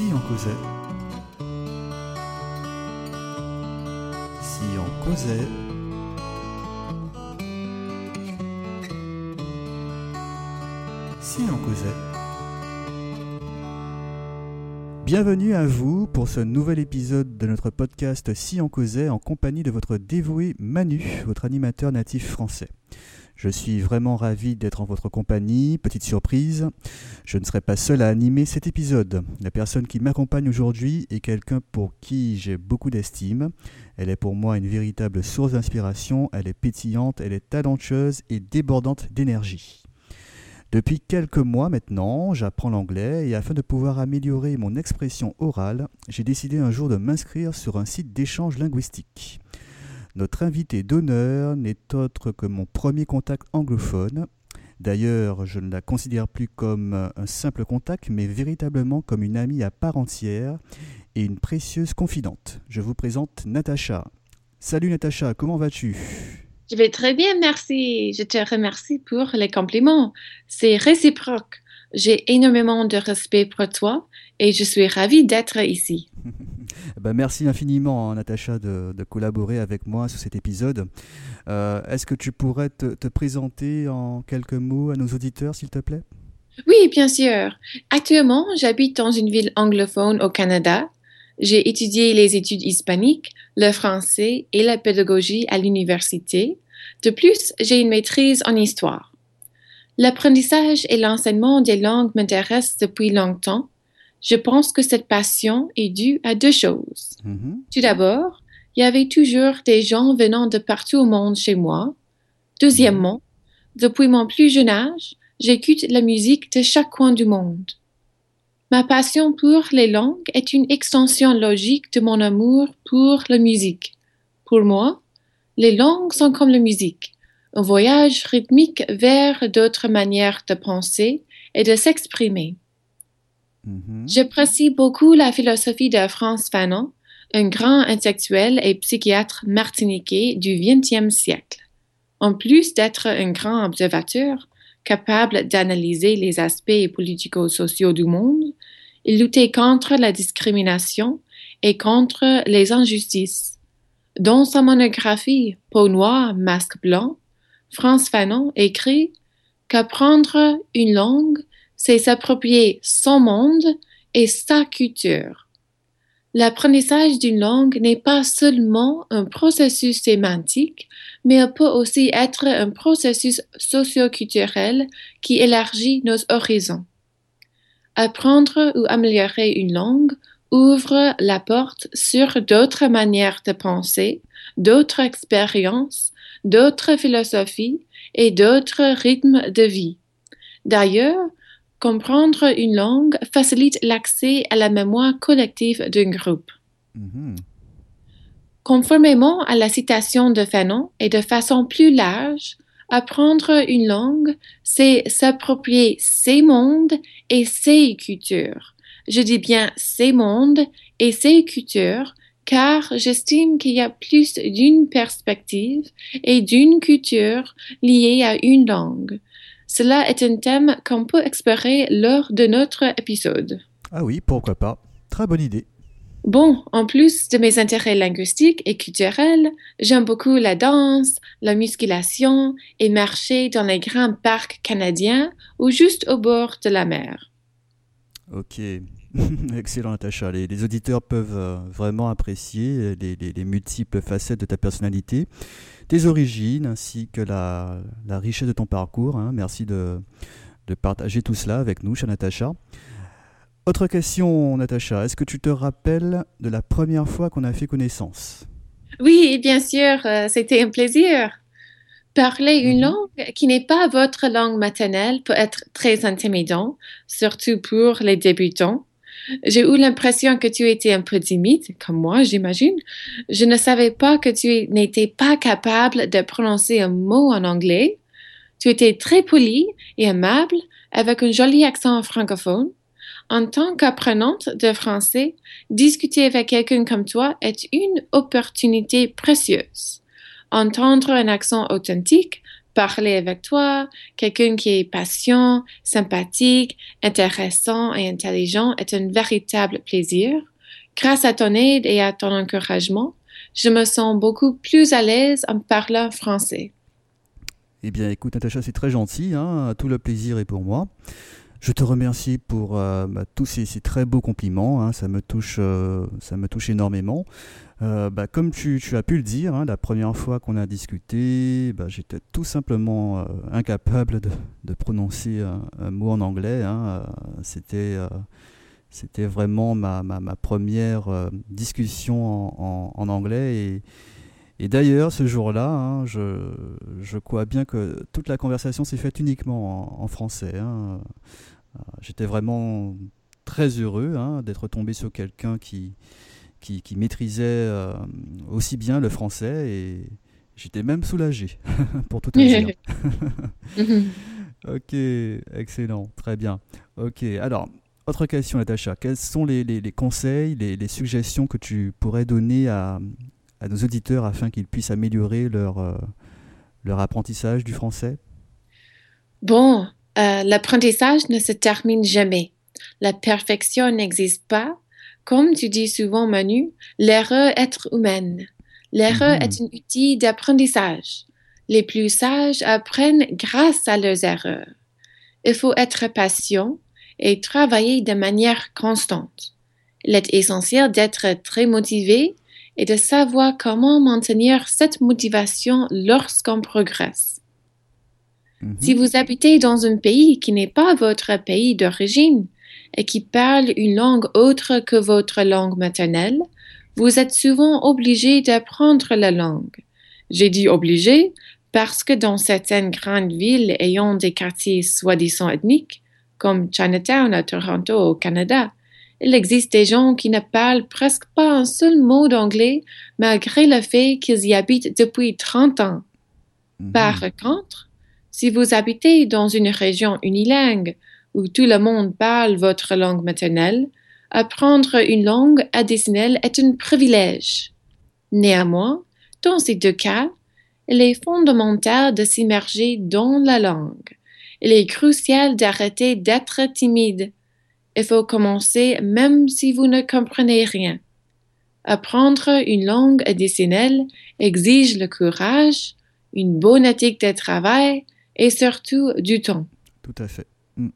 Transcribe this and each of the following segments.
Si on causait. Si on causait. Si on causait. Bienvenue à vous pour ce nouvel épisode de notre podcast Si on causait en compagnie de votre dévoué Manu, votre animateur natif français. Je suis vraiment ravi d'être en votre compagnie. Petite surprise, je ne serai pas seul à animer cet épisode. La personne qui m'accompagne aujourd'hui est quelqu'un pour qui j'ai beaucoup d'estime. Elle est pour moi une véritable source d'inspiration. Elle est pétillante, elle est talentueuse et débordante d'énergie. Depuis quelques mois maintenant, j'apprends l'anglais et afin de pouvoir améliorer mon expression orale, j'ai décidé un jour de m'inscrire sur un site d'échange linguistique. Notre invité d'honneur n'est autre que mon premier contact anglophone. D'ailleurs, je ne la considère plus comme un simple contact, mais véritablement comme une amie à part entière et une précieuse confidente. Je vous présente Natacha. Salut Natacha, comment vas-tu? Je vais très bien, merci. Je te remercie pour les compliments. C'est réciproque. J'ai énormément de respect pour toi et je suis ravie d'être ici. ben merci infiniment, hein, Natacha, de, collaborer avec moi sur cet épisode. Euh, est-ce que tu pourrais te, te, présenter en quelques mots à nos auditeurs, s'il te plaît? Oui, bien sûr. Actuellement, j'habite dans une ville anglophone au Canada. J'ai étudié les études hispaniques, le français et la pédagogie à l'université. De plus, j'ai une maîtrise en histoire. L'apprentissage et l'enseignement des langues m'intéressent depuis longtemps je pense que cette passion est due à deux choses. Mm-hmm. Tout d'abord, il y avait toujours des gens venant de partout au monde chez moi. Deuxièmement, depuis mon plus jeune âge, j'écoute la musique de chaque coin du monde. Ma passion pour les langues est une extension logique de mon amour pour la musique. Pour moi, les langues sont comme la musique, un voyage rythmique vers d'autres manières de penser et de s'exprimer. Mm-hmm. J'apprécie beaucoup la philosophie de Frantz Fanon, un grand intellectuel et psychiatre martiniquais du XXe siècle. En plus d'être un grand observateur, capable d'analyser les aspects politico-sociaux du monde, il luttait contre la discrimination et contre les injustices. Dans sa monographie Peau noire, masque blanc, Frantz Fanon écrit qu'apprendre une langue c'est s'approprier son monde et sa culture. L'apprentissage d'une langue n'est pas seulement un processus sémantique, mais peut aussi être un processus socioculturel qui élargit nos horizons. Apprendre ou améliorer une langue ouvre la porte sur d'autres manières de penser, d'autres expériences, d'autres philosophies et d'autres rythmes de vie. D'ailleurs, Comprendre une langue facilite l'accès à la mémoire collective d'un groupe. Mm-hmm. Conformément à la citation de Fanon et de façon plus large, apprendre une langue, c'est s'approprier ses mondes et ses cultures. Je dis bien ses mondes et ses cultures car j'estime qu'il y a plus d'une perspective et d'une culture liée à une langue. Cela est un thème qu'on peut explorer lors de notre épisode. Ah oui, pourquoi pas. Très bonne idée. Bon, en plus de mes intérêts linguistiques et culturels, j'aime beaucoup la danse, la musculation et marcher dans les grands parcs canadiens ou juste au bord de la mer. Ok, excellent Natacha. Les, auditeurs peuvent euh, vraiment apprécier les, multiples facettes de ta personnalité tes origines ainsi que la, richesse de ton parcours. Hein. Merci de, partager tout cela avec nous, chère Natacha. Autre question, Natacha, est-ce que tu te rappelles de la première fois qu'on a fait connaissance? Oui, bien sûr, euh, c'était un plaisir. Parler une mhm. langue qui n'est pas votre langue maternelle peut être très intimidant, surtout pour les débutants. J'ai eu l'impression que tu étais un peu timide, comme moi, j'imagine. Je ne savais pas que tu n'étais pas capable de prononcer un mot en anglais. Tu étais très poli et aimable, avec un joli accent francophone. En tant qu'apprenante de français, discuter avec quelqu'un comme toi est une opportunité précieuse. Entendre un accent authentique Parler avec toi, quelqu'un qui est patient, sympathique, intéressant et intelligent est un véritable plaisir. Grâce à ton aide et à ton encouragement, je me sens beaucoup plus à l'aise en parlant français. Eh bien, écoute, Natacha, c'est très gentil. Hein, tout le plaisir est pour moi. Je te remercie pour euh, bah, tous ces, très beaux compliments. Hein, ça, me touche, euh, ça me touche énormément. Euh, bah, comme tu, as pu le dire, hein, la première fois qu'on a discuté, bah, j'étais tout simplement incapable de, prononcer un, mot en anglais. C'était c'était vraiment ma, première discussion en, anglais. Et d'ailleurs, ce jour-là, hein, je, crois bien que toute la conversation s'est faite uniquement en, français. Hein. Euh, j'étais vraiment très heureux hein, d'être tombé sur quelqu'un qui, qui, maîtrisait euh, aussi bien le français et j'étais même soulagé, pour tout dire. ok, excellent, très bien. Ok, alors, autre question, Natacha. Quels sont les, conseils, les, suggestions que tu pourrais donner à, à nos auditeurs afin qu'ils puissent améliorer leur, euh, leur apprentissage du français Bon, euh, l'apprentissage ne se termine jamais. La perfection n'existe pas. Comme tu dis souvent, Manu, l'erreur est humaine. L'erreur mhm. est un outil d'apprentissage. Les plus sages apprennent grâce à leurs erreurs. Il faut être patient et travailler de manière constante. Il est essentiel d'être très motivé et de savoir comment maintenir cette motivation lorsqu'on progresse. Mhm. Si vous habitez dans un pays qui n'est pas votre pays d'origine et qui parle une langue autre que votre langue maternelle, vous êtes souvent obligé d'apprendre la langue. J'ai dit obligé parce que dans certaines grandes villes ayant des quartiers soi-disant ethniques, comme Chinatown à Toronto au Canada, il existe des gens qui ne parlent presque pas un seul mot d'anglais malgré le fait qu'ils y habitent depuis 30 ans. Mhm. Par contre, si vous habitez dans une région unilingue où tout le monde parle votre langue maternelle, apprendre une langue additionnelle est un privilège. Néanmoins, dans ces deux cas, il est fondamental de s'immerger dans la langue. Il est crucial d'arrêter d'être timide il faut commencer même si vous ne comprenez rien. Apprendre une langue additionnelle exige le courage, une bonne éthique de travail et surtout du temps. Tout à fait. Mm.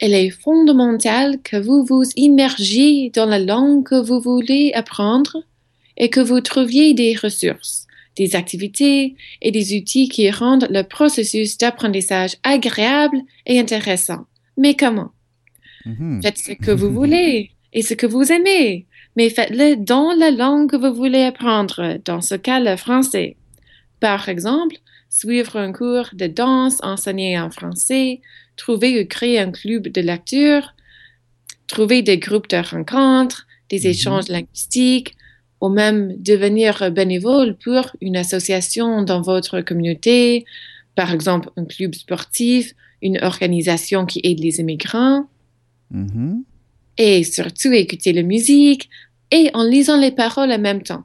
Il est fondamental que vous vous immergiez dans la langue que vous voulez apprendre et que vous trouviez des ressources, des activités et des outils qui rendent le processus d'apprentissage agréable et intéressant. Mais comment? Mhm. Faites ce que vous voulez et ce que vous aimez, mais faites-le dans la langue que vous voulez apprendre, dans ce cas le français. Par exemple, suivre un cours de danse enseigné en français, trouver ou créer un club de lecture, trouver des groupes de rencontres, des mhm. échanges linguistiques, ou même devenir bénévole pour une association dans votre communauté, par exemple un club sportif, une organisation qui aide les immigrants. Mm-hmm. Et surtout écouter la musique et en lisant les paroles en même temps.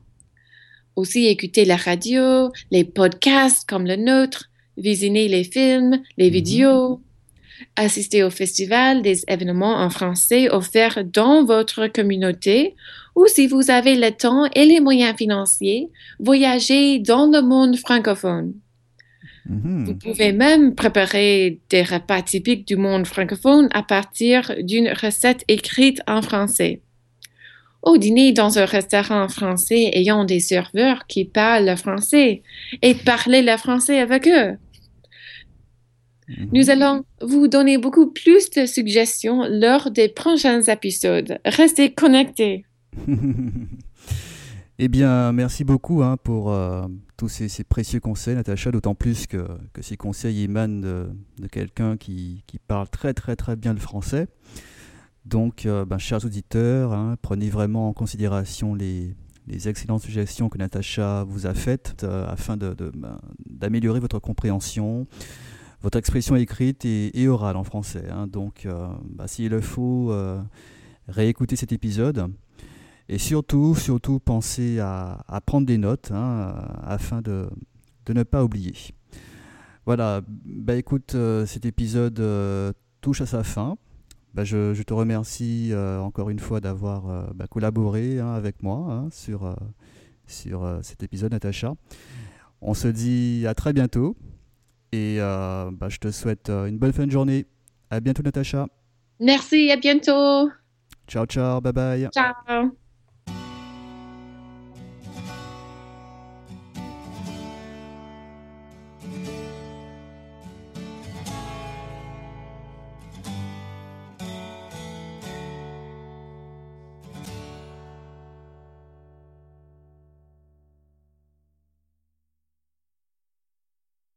Aussi écouter la radio, les podcasts comme le nôtre, visionner les films, les mm-hmm. vidéos, assister au festival des événements en français offerts dans votre communauté ou si vous avez le temps et les moyens financiers, voyager dans le monde francophone. Mhm. Vous pouvez même préparer des repas typiques du monde francophone à partir d'une recette écrite en français. Au dîner dans un restaurant français ayant des serveurs qui parlent le français et parler le français avec eux. Mhm. Nous allons vous donner beaucoup plus de suggestions lors des prochains épisodes. Restez connectés. eh bien, merci beaucoup hein, pour, euh, tous ces, précieux conseils, Natacha, d'autant plus que, ces conseils émanent de, quelqu'un qui, parle très très très bien le français. Donc, euh, ben, chers auditeurs, hein, prenez vraiment en considération les, excellentes suggestions que Natacha vous a faites euh, afin ben, d'améliorer votre compréhension, votre expression écrite et, orale en français. Hein. Donc, ben, s'il le faut, réécouter cet épisode et surtout, surtout, pensez à, prendre des notes hein, afin de, ne pas oublier. Voilà, bah écoute, cet épisode touche à sa fin. Bah, je, te remercie encore une fois d'avoir bah, collaboré hein, avec moi hein, sur, sur cet épisode, Natacha. On se dit à très bientôt et bah, je te souhaite une bonne fin de journée. À bientôt, Natacha. Merci, à bientôt. Ciao, ciao, bye bye. Ciao.